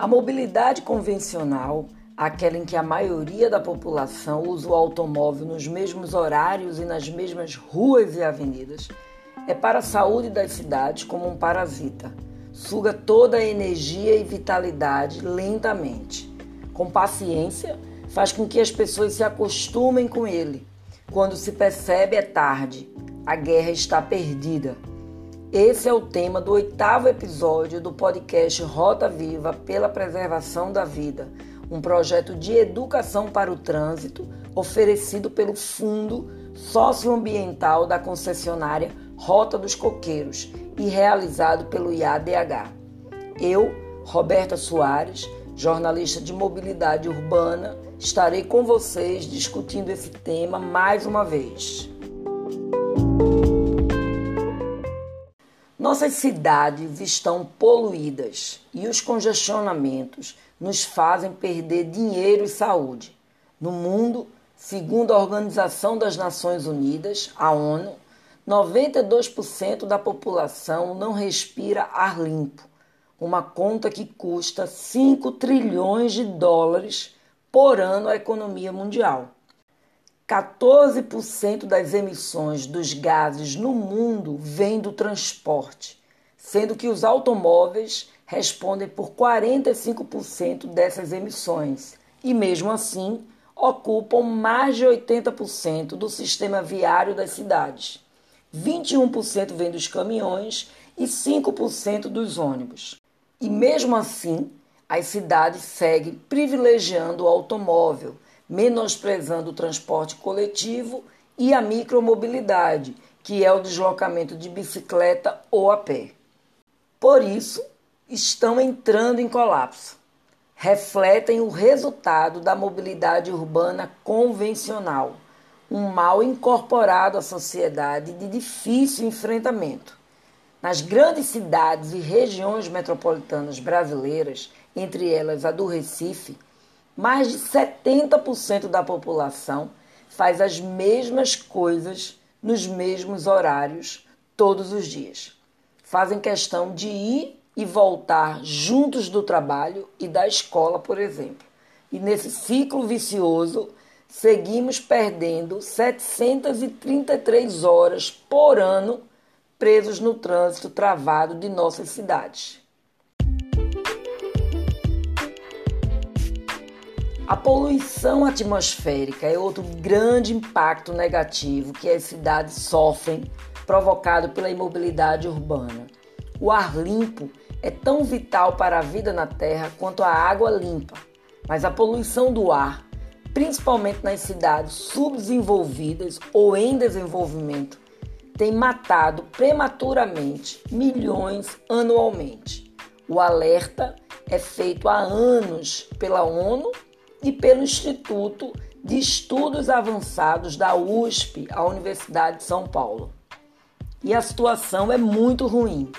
A mobilidade convencional, aquela em que a maioria da população usa o automóvel nos mesmos horários e nas mesmas ruas e avenidas, é para a saúde das cidades como um parasita. Suga toda a energia e vitalidade lentamente. Com paciência, faz com que as pessoas se acostumem com ele. Quando se percebe, é tarde. A guerra está perdida. Esse é o tema do oitavo episódio do podcast Rota Viva pela Preservação da Vida, um projeto de educação para o trânsito oferecido pelo Fundo Socioambiental da concessionária Rota dos Coqueiros e realizado pelo IADH. Eu, Roberta Soares, jornalista de mobilidade urbana, estarei com vocês discutindo esse tema mais uma vez. Nossas cidades estão poluídas e os congestionamentos nos fazem perder dinheiro e saúde. No mundo, segundo a Organização das Nações Unidas, a ONU, 92% da população não respira ar limpo, uma conta que custa 5 trilhões de dólares por ano à economia mundial. 14% das emissões dos gases no mundo vêm do transporte, sendo que os automóveis respondem por 45% dessas emissões e, mesmo assim, ocupam mais de 80% do sistema viário das cidades. 21% vem dos caminhões e 5% dos ônibus. E mesmo assim, as cidades seguem privilegiando o automóvel menosprezando o transporte coletivo e a micromobilidade, que é o deslocamento de bicicleta ou a pé. Por isso, estão entrando em colapso. Refletem o resultado da mobilidade urbana convencional, um mal incorporado à sociedade de difícil enfrentamento. Nas grandes cidades e regiões metropolitanas brasileiras, entre elas a do Recife, mais de 70% da população faz as mesmas coisas nos mesmos horários todos os dias. Fazem questão de ir e voltar juntos do trabalho e da escola, por exemplo. E nesse ciclo vicioso, seguimos perdendo 733 horas por ano presos no trânsito travado de nossas cidades. A poluição atmosférica é outro grande impacto negativo que as cidades sofrem, provocado pela imobilidade urbana. O ar limpo é tão vital para a vida na Terra quanto a água limpa, mas a poluição do ar, principalmente nas cidades subdesenvolvidas ou em desenvolvimento, tem matado prematuramente milhões anualmente. O alerta é feito há anos pela ONU e pelo Instituto de Estudos Avançados da USP, a Universidade de São Paulo. E a situação é muito ruim.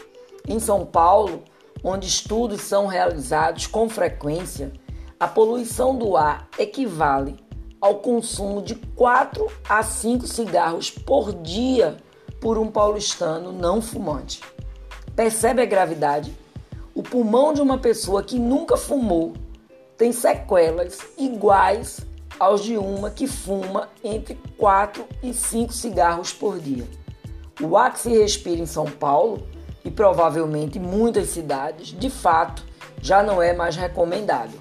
Em São Paulo, onde estudos são realizados com frequência, a poluição do ar equivale ao consumo de 4 a 5 cigarros por dia por um paulistano não fumante. Percebe a gravidade? O pulmão de uma pessoa que nunca fumou tem sequelas iguais aos de uma que fuma entre 4 e 5 cigarros por dia. O ar que se respira em São Paulo e provavelmente muitas cidades, de fato, já não é mais recomendado.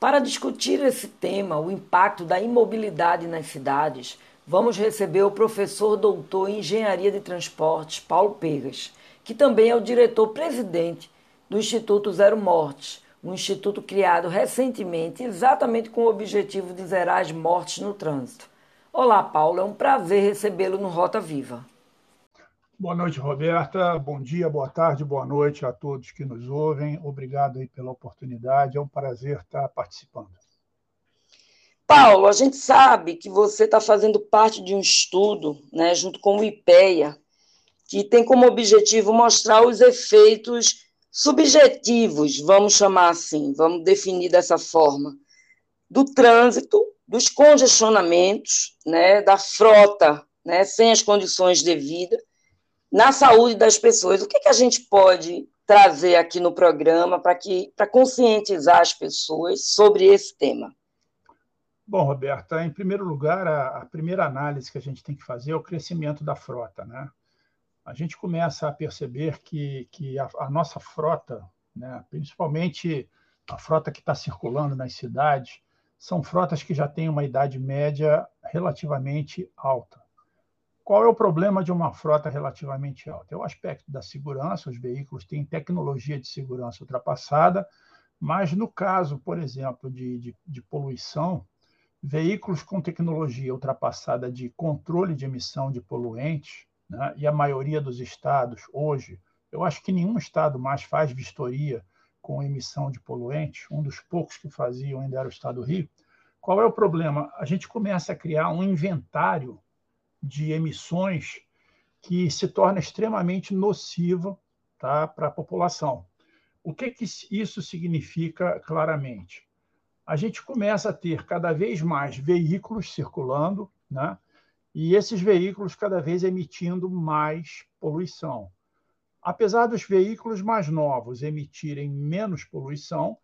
Para discutir esse tema, o impacto da imobilidade nas cidades, vamos receber o professor doutor em Engenharia de Transportes, Paulo Pegas, que também é o diretor-presidente do Instituto Zero Mortes, um instituto criado recentemente exatamente com o objetivo de zerar as mortes no trânsito. Olá, Paulo, é um prazer recebê-lo no Rota Viva. Boa noite, Roberta. Bom dia, boa tarde, boa noite a todos que nos ouvem. Obrigado aí pela oportunidade. É um prazer estar participando. Paulo, a gente sabe que você está fazendo parte de um estudo, né, junto com o IPEA, que tem como objetivo mostrar os efeitos subjetivos, vamos chamar assim, vamos definir dessa forma, do trânsito, dos congestionamentos, né, da frota, né, sem as condições devidas, na saúde das pessoas. O que, que a gente pode trazer aqui no programa para que para conscientizar as pessoas sobre esse tema? Bom, Roberta, em primeiro lugar, a, a, primeira análise que a gente tem que fazer é o crescimento da frota. Né? A gente começa a perceber que, que a, a nossa frota, né, principalmente a frota que está circulando nas cidades, são frotas que já têm uma idade média relativamente alta. Qual é o problema de uma frota relativamente alta? É o aspecto da segurança, os veículos têm tecnologia de segurança ultrapassada, mas no caso, por exemplo, de, de, de poluição, veículos com tecnologia ultrapassada de controle de emissão de poluentes, né, e a maioria dos estados hoje, eu acho que nenhum estado mais faz vistoria com emissão de poluentes, um dos poucos que faziam ainda era o estado do Rio. Qual é o problema? A gente começa a criar um inventário de emissões que se torna extremamente nociva tá, para a população. O que, que isso significa claramente? A gente começa a ter cada vez mais veículos circulando, né? E esses veículos cada vez emitindo mais poluição. Apesar dos veículos mais novos emitirem menos poluição,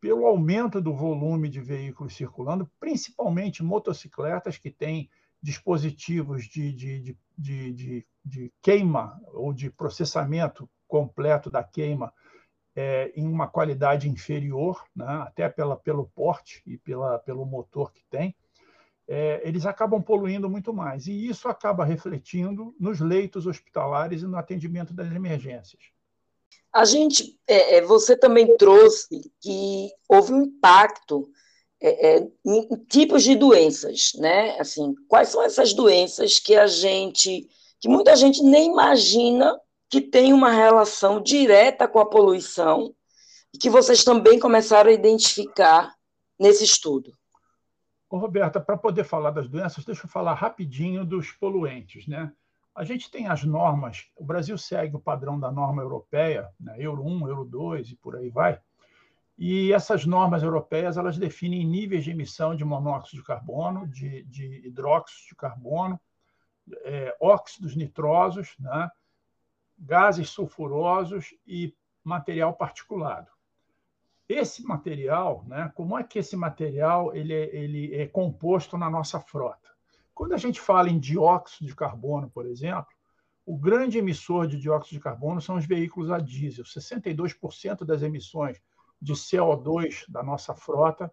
pelo aumento do volume de veículos circulando, principalmente motocicletas que têm dispositivos de, de, de, de, de queima ou de processamento completo da queima é, em uma qualidade inferior, né, até pela, pelo porte e pela, pelo motor que tem, é, eles acabam poluindo muito mais. E isso acaba refletindo nos leitos hospitalares e no atendimento das emergências. A gente, é, é você também trouxe que houve um impacto é, é, em tipos de doenças, né? Assim, quais são essas doenças que a gente, que muita gente nem imagina que tem uma relação direta com a poluição e que vocês também começaram a identificar nesse estudo? Ô, Roberta, para poder falar das doenças, deixa eu falar rapidinho dos poluentes, né? A gente tem as normas, o Brasil segue o padrão da norma europeia, né? Euro 1, Euro 2 e por aí vai. E essas normas europeias elas definem níveis de emissão de monóxido de carbono, de, de hidróxido de carbono, é, óxidos nitrosos, né, gases sulfurosos e material particulado. Esse material, né, como é que esse material ele é, ele é composto na nossa frota? Quando a gente fala em dióxido de carbono, por exemplo, o grande emissor de dióxido de carbono são os veículos a diesel. 62% das emissões de CO2 da nossa frota,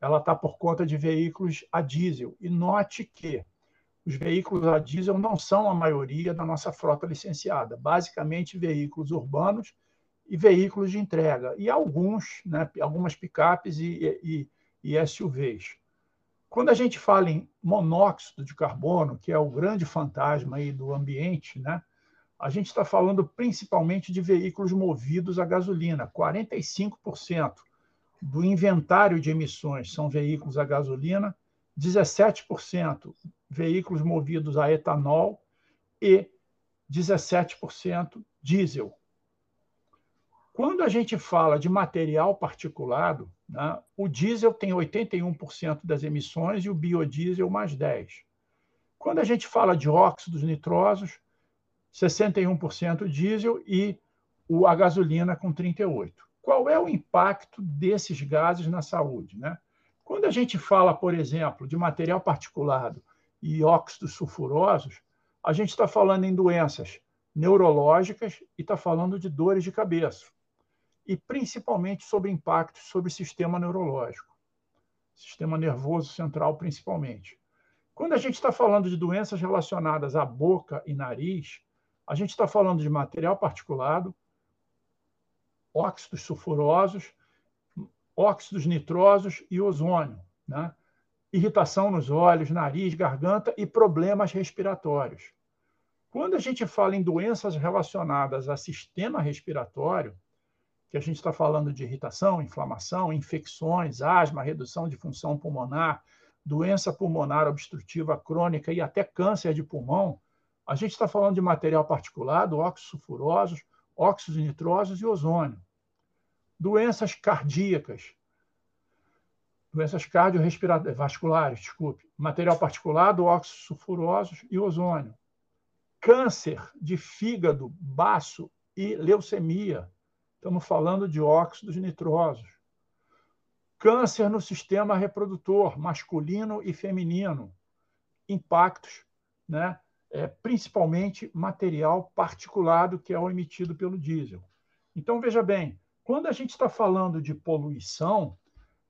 ela está por conta de veículos a diesel. E note que os veículos a diesel não são a maioria da nossa frota licenciada, basicamente veículos urbanos e veículos de entrega, e alguns, né, algumas picapes e, e, e SUVs. Quando a gente fala em monóxido de carbono, que é o grande fantasma aí do ambiente, né, a gente está falando principalmente de veículos movidos a gasolina. 45% do inventário de emissões são veículos a gasolina, 17% veículos movidos a etanol e 17% diesel. Quando a gente fala de material particulado, né, o diesel tem 81% das emissões e o biodiesel mais 10%. Quando a gente fala de óxidos nitrosos, 61% diesel e o, a gasolina com 38%. Qual é o impacto desses gases na saúde? Né? Quando a gente fala, por exemplo, de material particulado e óxidos sulfurosos, a gente está falando em doenças neurológicas e está falando de dores de cabeça. E principalmente sobre impactos sobre o sistema neurológico, sistema nervoso central principalmente. Quando a gente está falando de doenças relacionadas à boca e nariz, a gente está falando de material particulado, óxidos sulfurosos, óxidos nitrosos e ozônio, né? irritação nos olhos, nariz, garganta e problemas respiratórios. Quando a gente fala em doenças relacionadas a sistema respiratório, que a gente está falando de irritação, inflamação, infecções, asma, redução de função pulmonar, doença pulmonar obstrutiva crônica e até câncer de pulmão, a gente está falando de material particulado, óxidos sulfurosos, óxidos nitrosos e ozônio. Doenças cardíacas, doenças cardiorrespiratórias, vasculares, desculpe, material particulado, óxidos sulfurosos e ozônio. câncer de fígado, baço e leucemia. Estamos falando de óxidos nitrosos. Câncer no sistema reprodutor, masculino e feminino. Impactos, né? É, principalmente material particulado que é o emitido pelo diesel. Então, veja bem, quando a gente está falando de poluição,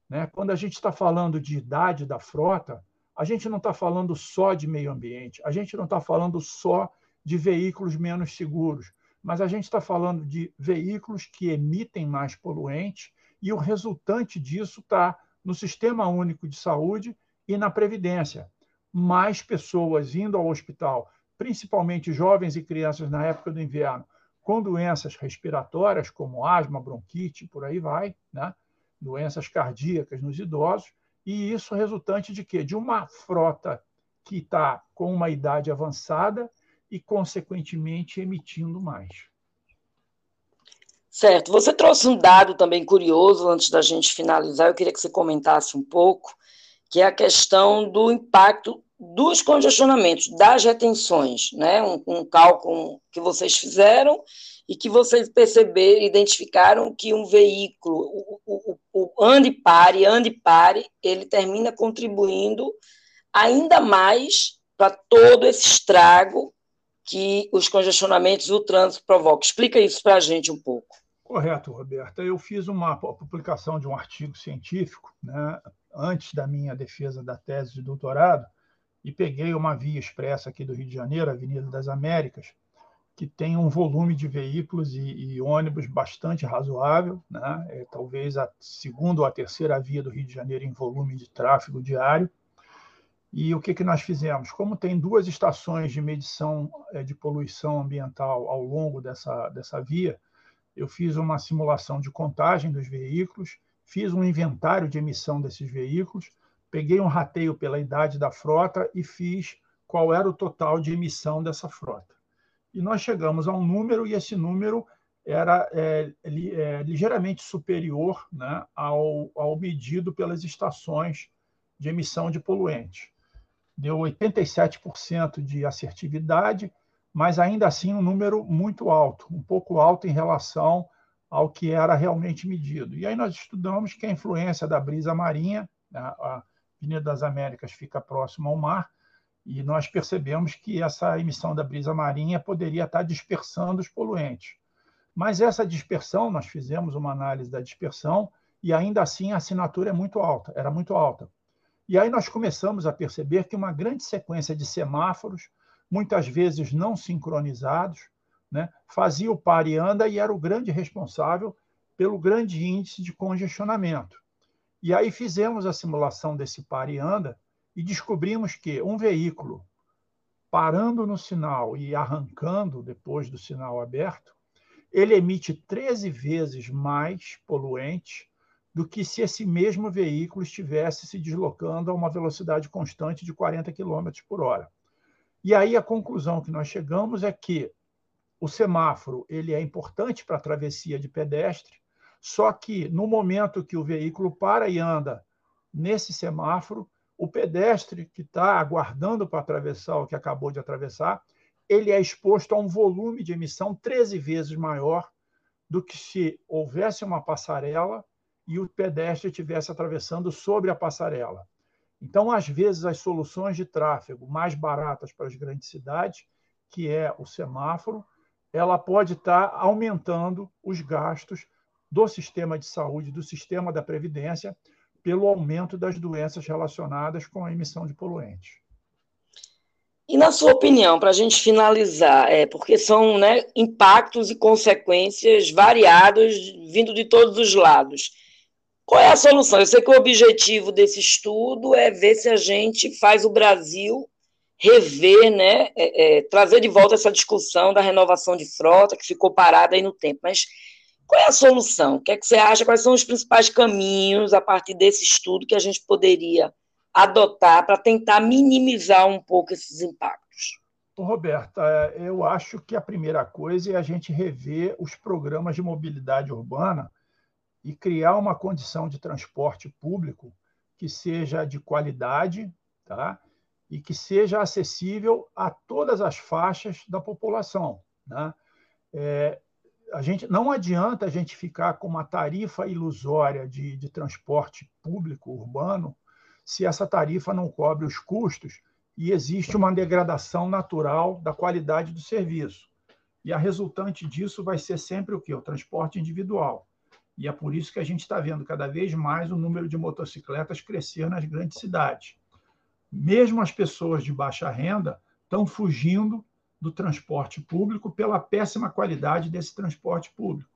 né, quando a gente está falando de idade da frota, a gente não está falando só de meio ambiente, a gente não está falando só de veículos menos seguros, mas a gente está falando de veículos que emitem mais poluentes e o resultante disso está no Sistema Único de Saúde e na Previdência. Mais pessoas indo ao hospital, principalmente jovens e crianças na época do inverno, com doenças respiratórias, como asma, bronquite, por aí vai, né? doenças cardíacas nos idosos, e isso resultante de quê? De uma frota que está com uma idade avançada e, consequentemente, emitindo mais. Certo. Você trouxe um dado também curioso antes da gente finalizar, eu queria que você comentasse um pouco, que é a questão do impacto dos congestionamentos, das retenções, né? Um, um cálculo que vocês fizeram e que vocês perceberam, identificaram que um veículo, o, o, o ande pare, ande pare, ele termina contribuindo ainda mais para todo esse estrago que os congestionamentos e o trânsito provocam. Explica isso para a gente um pouco. Correto, Roberta. Eu fiz uma publicação de um artigo científico né, antes da minha defesa da tese de doutorado e peguei uma via expressa aqui do Rio de Janeiro, Avenida das Américas, que tem um volume de veículos e, e ônibus bastante razoável, né? é, talvez a segunda ou a terceira via do Rio de Janeiro em volume de tráfego diário. E o que, que nós fizemos? Como tem duas estações de medição é, de poluição ambiental ao longo dessa, dessa via, eu fiz uma simulação de contagem dos veículos, fiz um inventário de emissão desses veículos, peguei um rateio pela idade da frota e fiz qual era o total de emissão dessa frota e nós chegamos a um número, e esse número era é, é, ligeiramente superior né, ao, ao medido pelas estações de emissão de poluentes. Deu 87% de assertividade, mas ainda assim um número muito alto, um pouco alto em relação ao que era realmente medido. E aí nós estudamos que a influência da brisa marinha, né, a Avenida das Américas fica próxima ao mar, e nós percebemos que essa emissão da brisa marinha poderia estar dispersando os poluentes. Mas essa dispersão, nós fizemos uma análise da dispersão e ainda assim a assinatura é muito alta, era muito alta. E aí nós começamos a perceber que uma grande sequência de semáforos, muitas vezes não sincronizados, né, fazia o par e anda e era o grande responsável pelo grande índice de congestionamento. E aí fizemos a simulação desse par e anda e descobrimos que um veículo parando no sinal e arrancando depois do sinal aberto, ele emite 13 vezes mais poluente do que se esse mesmo veículo estivesse se deslocando a uma velocidade constante de 40 km por hora. E aí a conclusão que nós chegamos é que o semáforo ele é importante para a travessia de pedestre, só que no momento que o veículo para e anda nesse semáforo, o pedestre que está aguardando para atravessar o que acabou de atravessar, ele é exposto a um volume de emissão 13 vezes maior do que se houvesse uma passarela e o pedestre estivesse atravessando sobre a passarela. Então, às vezes, as soluções de tráfego mais baratas para as grandes cidades, que é o semáforo, ela pode estar aumentando os gastos do sistema de saúde, do sistema da previdência, pelo aumento das doenças relacionadas com a emissão de poluentes. E na sua opinião, para a gente finalizar, é, porque são né, impactos e consequências variados vindo de todos os lados. Qual é a solução? Eu sei que o objetivo desse estudo é ver se a gente faz o Brasil rever, né, é, é, trazer de volta essa discussão da renovação de frota que ficou parada aí no tempo. Mas qual é a solução? O que, é que você acha? Quais são os principais caminhos a partir desse estudo que a gente poderia adotar para tentar minimizar um pouco esses impactos? Roberta, é, eu acho que a primeira coisa é a gente rever os programas de mobilidade urbana e criar uma condição de transporte público que seja de qualidade, tá? e que seja acessível a todas as faixas da população. Né? É, a gente não adianta a gente ficar com uma tarifa ilusória de, de transporte público urbano se essa tarifa não cobre os custos e existe uma degradação natural da qualidade do serviço. E a resultante disso vai ser sempre o quê? O transporte individual. E é por isso que a gente está vendo cada vez mais o número de motocicletas crescer nas grandes cidades. Mesmo as pessoas de baixa renda estão fugindo do transporte público pela péssima qualidade desse transporte público.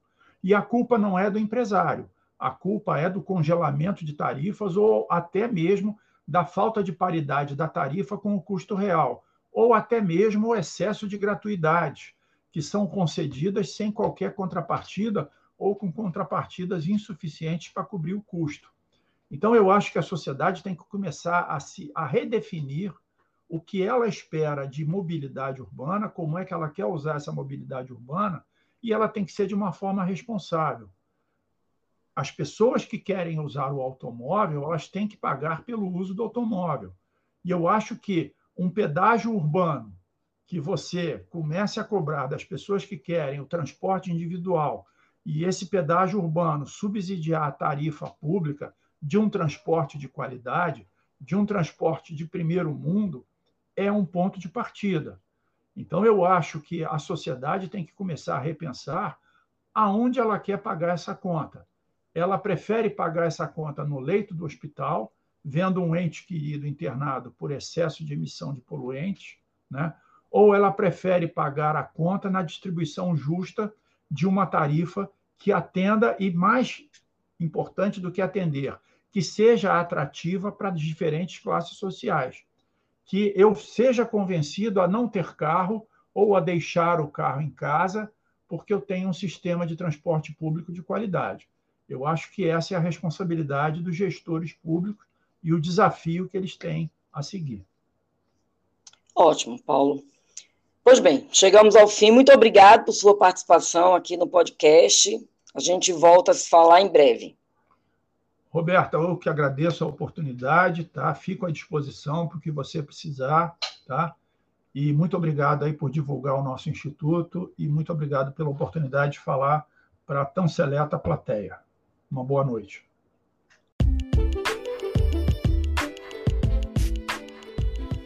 E a culpa não é do empresário, a culpa é do congelamento de tarifas ou até mesmo da falta de paridade da tarifa com o custo real, ou até mesmo o excesso de gratuidade, que são concedidas sem qualquer contrapartida ou com contrapartidas insuficientes para cobrir o custo. Então, eu acho que a sociedade tem que começar a se a redefinir o que ela espera de mobilidade urbana, como é que ela quer usar essa mobilidade urbana, e ela tem que ser de uma forma responsável. As pessoas que querem usar o automóvel, elas têm que pagar pelo uso do automóvel. E eu acho que um pedágio urbano que você comece a cobrar das pessoas que querem o transporte individual e esse pedágio urbano subsidiar a tarifa pública de um transporte de qualidade, de um transporte de primeiro mundo, é um ponto de partida. Então, eu acho que a sociedade tem que começar a repensar aonde ela quer pagar essa conta. Ela prefere pagar essa conta no leito do hospital, vendo um ente querido internado por excesso de emissão de poluentes, né? ou ela prefere pagar a conta na distribuição justa de uma tarifa que atenda e, mais importante do que atender, que seja atrativa para diferentes classes sociais que eu seja convencido a não ter carro ou a deixar o carro em casa, porque eu tenho um sistema de transporte público de qualidade. Eu acho que essa é a responsabilidade dos gestores públicos e o desafio que eles têm a seguir. Ótimo, Paulo. Pois bem, chegamos ao fim. Muito obrigado por sua participação aqui no podcast. A gente volta a se falar em breve. Roberta, eu que agradeço a oportunidade, tá? Fico à disposição para o que você precisar, tá? E muito obrigado aí por divulgar o nosso instituto e muito obrigado pela oportunidade de falar para tão seleta plateia. Uma boa noite.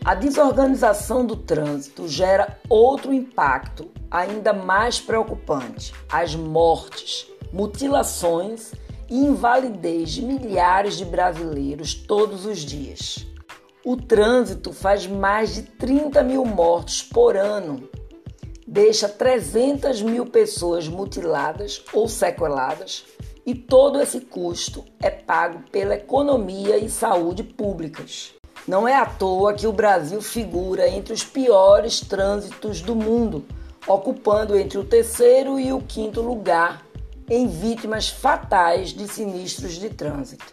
A desorganização do trânsito gera outro impacto ainda mais preocupante: as mortes, mutilações e invalidez de milhares de brasileiros todos os dias. O trânsito faz mais de 30 mil mortos por ano, deixa 300 mil pessoas mutiladas ou sequeladas, e todo esse custo é pago pela economia e saúde públicas. Não é à toa que o Brasil figura entre os piores trânsitos do mundo, ocupando entre o terceiro e o quinto lugar em vítimas fatais de sinistros de trânsito.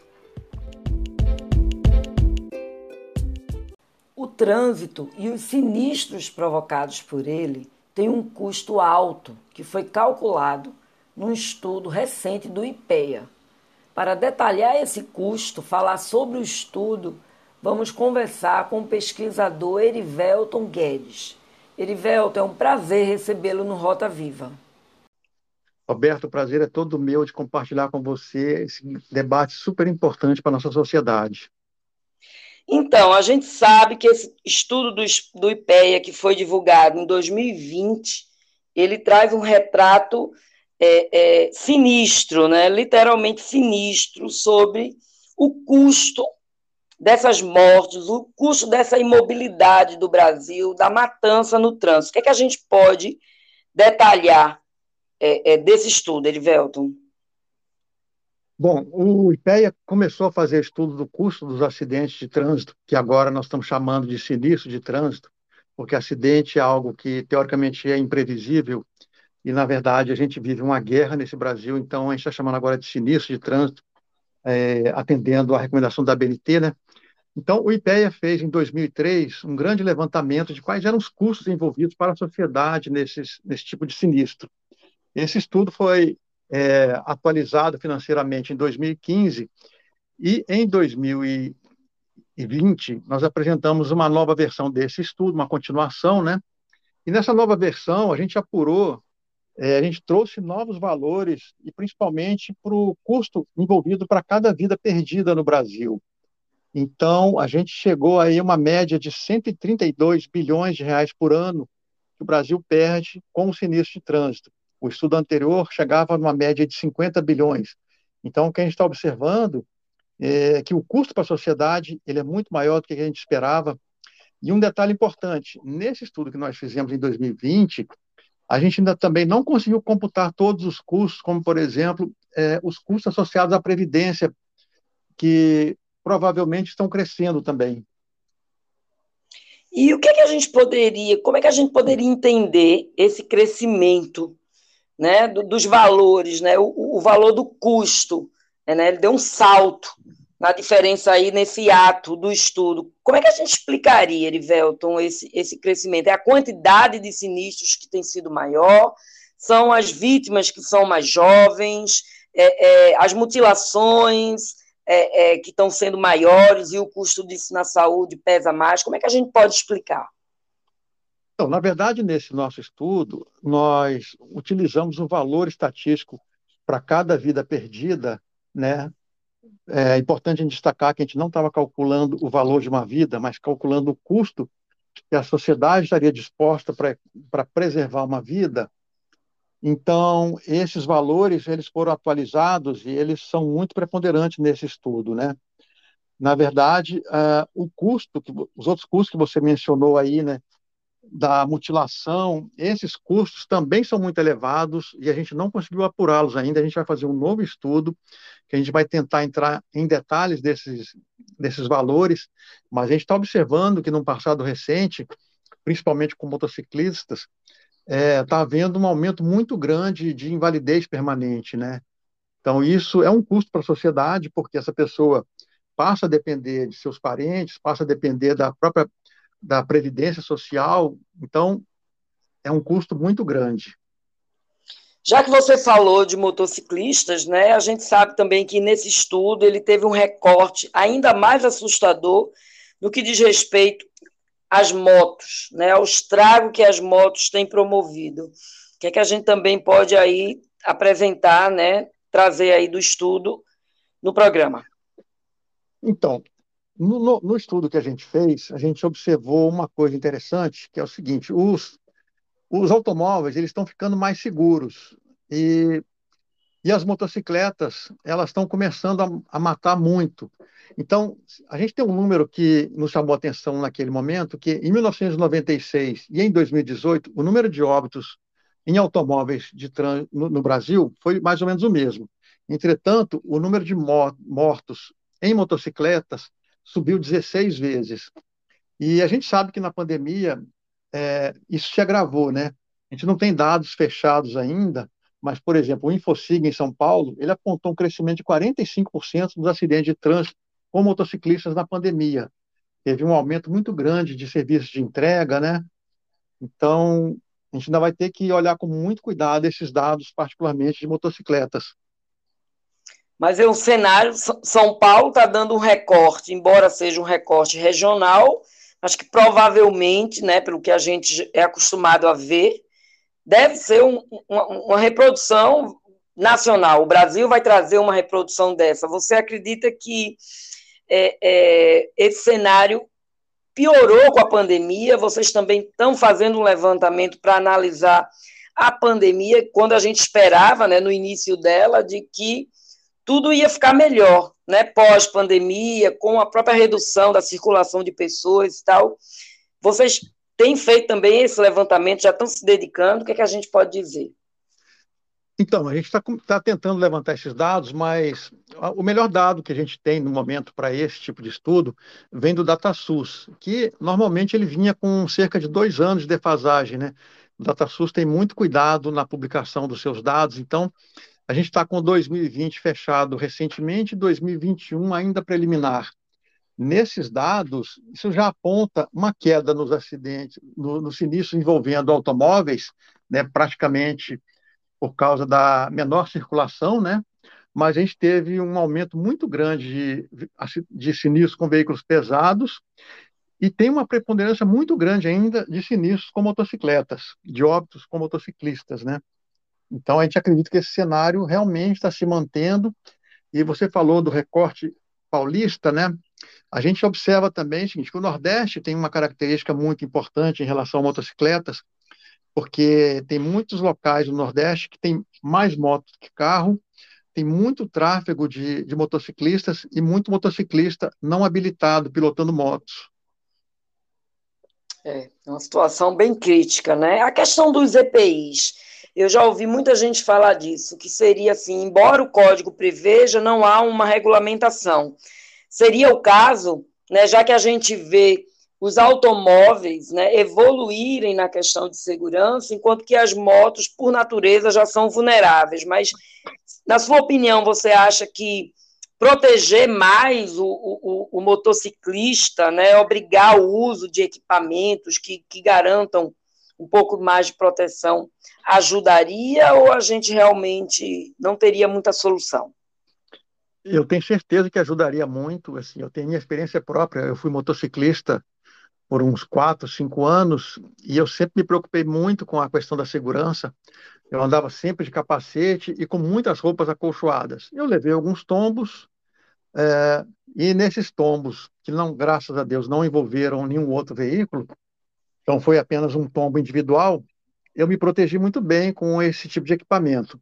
O trânsito e os sinistros provocados por ele têm um custo alto que foi calculado num estudo recente do IPEA. Para detalhar esse custo, falar sobre o estudo, vamos conversar com o pesquisador Erivelton Guedes. Erivelton, é um prazer recebê-lo no Rota Viva. Roberto, o prazer é todo meu de compartilhar com você esse debate super importante para a nossa sociedade. Então, a gente sabe que esse estudo do, do IPEA, que foi divulgado em 2020, ele traz um retrato é, é, sinistro, né? literalmente sinistro, sobre o custo dessas mortes, o custo dessa imobilidade do Brasil, da matança no trânsito. O que, é que a gente pode detalhar é, é, desse estudo, Erivelton? Bom, o IPEA começou a fazer estudo do custo dos acidentes de trânsito, que agora nós estamos chamando de sinistro de trânsito, porque acidente é algo que teoricamente é imprevisível e, na verdade, a gente vive uma guerra nesse Brasil, então a gente está chamando agora de sinistro de trânsito, é, atendendo à recomendação da BNT, né? Então, o IPEA fez, em 2003, um grande levantamento de quais eram os custos envolvidos para a sociedade nesses, nesse tipo de sinistro. Esse estudo foi é, atualizado financeiramente em 2015 e em 2000 e, 2020, nós apresentamos uma nova versão desse estudo, uma continuação, né? E nessa nova versão, a gente apurou, é, a gente trouxe novos valores, e principalmente para o custo envolvido para cada vida perdida no Brasil. Então, a gente chegou aí a uma média de 132 bilhões de reais por ano que o Brasil perde com o sinistro de trânsito. O estudo anterior chegava numa média de 50 bilhões. Então, o que a gente está observando é que o custo para a sociedade ele é muito maior do que a gente esperava. E um detalhe importante, nesse estudo que nós fizemos em 2020, a gente ainda também não conseguiu computar todos os custos, como, por exemplo, é, os custos associados à previdência, que provavelmente estão crescendo também. E o que, é que a gente poderia, como é que a gente poderia entender esse crescimento né, dos valores, né, o, o valor do custo? Né, ele deu um salto na diferença aí nesse ato do estudo. Como é que a gente explicaria, Erivelton, esse, esse crescimento? É a quantidade de sinistros que tem sido maior? São as vítimas que são mais jovens? É, é, as mutilações? É, é, que estão sendo maiores e o custo disso na saúde pesa mais? Como é que a gente pode explicar? Então, na verdade, nesse nosso estudo, nós utilizamos um valor estatístico para cada vida perdida, né? É importante destacar que a gente não estava calculando o valor de uma vida, mas calculando o custo que a sociedade estaria disposta para preservar uma vida então, esses valores eles foram atualizados e eles são muito preponderantes nesse estudo, né? Na verdade, uh, o custo, que, os outros custos que você mencionou aí, né, da mutilação, esses custos também são muito elevados e a gente não conseguiu apurá-los ainda. A gente vai fazer um novo estudo que a gente vai tentar entrar em detalhes desses, desses valores, mas a gente está observando que, no passado recente, principalmente com motociclistas, está é, tá havendo um aumento muito grande de invalidez permanente, né? Então, isso é um custo para a sociedade, porque essa pessoa passa a depender de seus parentes, passa a depender da própria da previdência social, então é um custo muito grande. Já que você falou de motociclistas, né, a gente sabe também que nesse estudo ele teve um recorte ainda mais assustador no que diz respeito as motos, né, ao estrago que as motos têm promovido. O que é que a gente também pode aí apresentar, né, trazer aí do estudo no programa? Então, no, no, no, estudo que a gente fez, a gente observou uma coisa interessante, que é o seguinte: os, os automóveis eles estão ficando mais seguros e, e as motocicletas elas estão começando a, a matar muito. Então, a gente tem um número que nos chamou a atenção naquele momento, que em 1996 e em 2018, o número de óbitos em automóveis de trânsito no, no Brasil foi mais ou menos o mesmo. Entretanto, o número de mortos em motocicletas subiu 16 vezes. E a gente sabe que na pandemia é, isso se agravou, né? A gente não tem dados fechados ainda, mas, por exemplo, o Infosig em São Paulo, ele apontou um crescimento de 45% dos acidentes de trânsito com motociclistas na pandemia. Teve um aumento muito grande de serviços de entrega, né? Então, a gente ainda vai ter que olhar com muito cuidado esses dados, particularmente de motocicletas. Mas é um cenário, São Paulo está dando um recorte, embora seja um recorte regional, acho que provavelmente, né, pelo que a gente é acostumado a ver, deve ser um, uma, uma reprodução nacional. O Brasil vai trazer uma reprodução dessa. Você acredita que é, é, esse cenário piorou com a pandemia. Vocês também estão fazendo um levantamento para analisar a pandemia, quando a gente esperava, né, no início dela, de que tudo ia ficar melhor, né, pós-pandemia, com a própria redução da circulação de pessoas e tal. Vocês têm feito também esse levantamento, já estão se dedicando, o que, é que a gente pode dizer? Então, a gente está tá tentando levantar esses dados, mas o melhor dado que a gente tem no momento para esse tipo de estudo vem do DataSUS, que normalmente ele vinha com cerca de dois anos de defasagem. Né? O DataSUS tem muito cuidado na publicação dos seus dados, então a gente está com 2020 fechado recentemente, 2021 ainda preliminar. Nesses dados, isso já aponta uma queda nos acidentes, no, no sinistro envolvendo automóveis, né, praticamente por causa da menor circulação, né? mas a gente teve um aumento muito grande de, de sinistros com veículos pesados e tem uma preponderância muito grande ainda de sinistros com motocicletas, de óbitos com motociclistas, né? Então a gente acredita que esse cenário realmente está se mantendo. E você falou do recorte paulista, né? A gente observa também o seguinte, que o Nordeste tem uma característica muito importante em relação a motocicletas, porque tem muitos locais no Nordeste que tem mais motos que carro, tem muito tráfego de, de motociclistas e muito motociclista não habilitado pilotando motos. É, é uma situação bem crítica, né? A questão dos EPIs, eu já ouvi muita gente falar disso, que seria assim, embora o código preveja, não há uma regulamentação. Seria o caso, né, já que a gente vê os automóveis né, evoluírem na questão de segurança, enquanto que as motos, por natureza, já são vulneráveis. Mas, na sua opinião, você acha que proteger mais o, o, o motociclista, né, obrigar o uso de equipamentos que, que garantam um pouco mais de proteção, ajudaria ou a gente realmente não teria muita solução? Eu tenho certeza que ajudaria muito. Assim, eu tenho minha experiência própria. Eu fui motociclista por uns quatro, cinco anos, e eu sempre me preocupei muito com a questão da segurança. Eu andava sempre de capacete e com muitas roupas acolchoadas. Eu levei alguns tombos, é, e nesses tombos, que não, graças a Deus, não envolveram nenhum outro veículo, então foi apenas um tombo individual, eu me protegi muito bem com esse tipo de equipamento.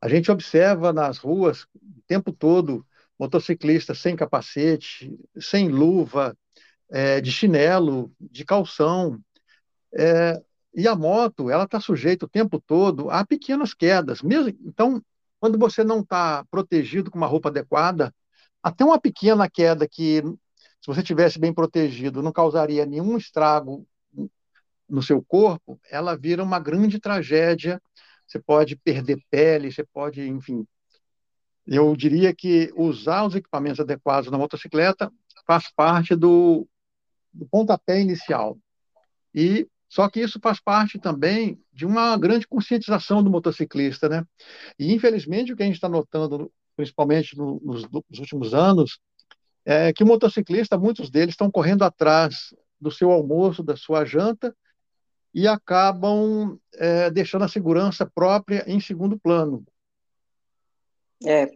A gente observa nas ruas o tempo todo motociclistas sem capacete, sem luva, é, de chinelo, de calção. É, e a moto, ela está sujeita o tempo todo a pequenas quedas. Mesmo, então, quando você não está protegido com uma roupa adequada, até uma pequena queda que, se você tivesse bem protegido, não causaria nenhum estrago no seu corpo, ela vira uma grande tragédia. Você pode perder pele, você pode, enfim. Eu diria que usar os equipamentos adequados na motocicleta faz parte do, do pontapé inicial. E só que isso faz parte também de uma grande conscientização do motociclista, né? E infelizmente o que a gente está notando, principalmente no, nos, nos, últimos anos, é que o motociclista, muitos deles estão correndo atrás do seu almoço, da sua janta, e acabam é, deixando a segurança própria em segundo plano. É.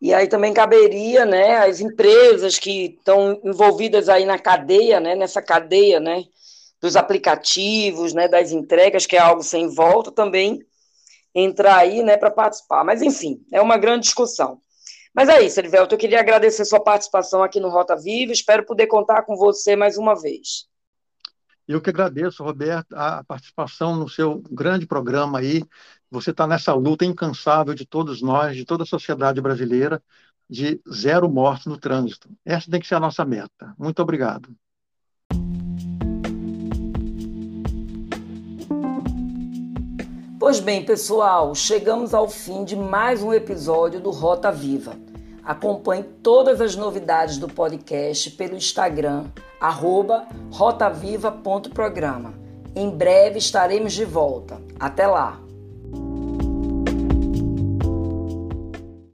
E aí também caberia, né, as empresas que estão envolvidas aí na cadeia, né, nessa cadeia, né, dos aplicativos, né, das entregas, que é algo sem volta, também entrar aí, né, para participar. Mas enfim, é uma grande discussão. Mas é isso, Elivelto, eu queria agradecer sua participação aqui no Rota Viva, espero poder contar com você mais uma vez. Eu que agradeço, Roberto, a participação no seu grande programa aí. Você está nessa luta incansável de todos nós, de toda a sociedade brasileira, de zero mortes no trânsito. Essa tem que ser a nossa meta. Muito obrigado. Pois bem, pessoal, chegamos ao fim de mais um episódio do Rota Viva. Acompanhe todas as novidades do podcast pelo Instagram rotaviva.programa. Em breve estaremos de volta. Até lá!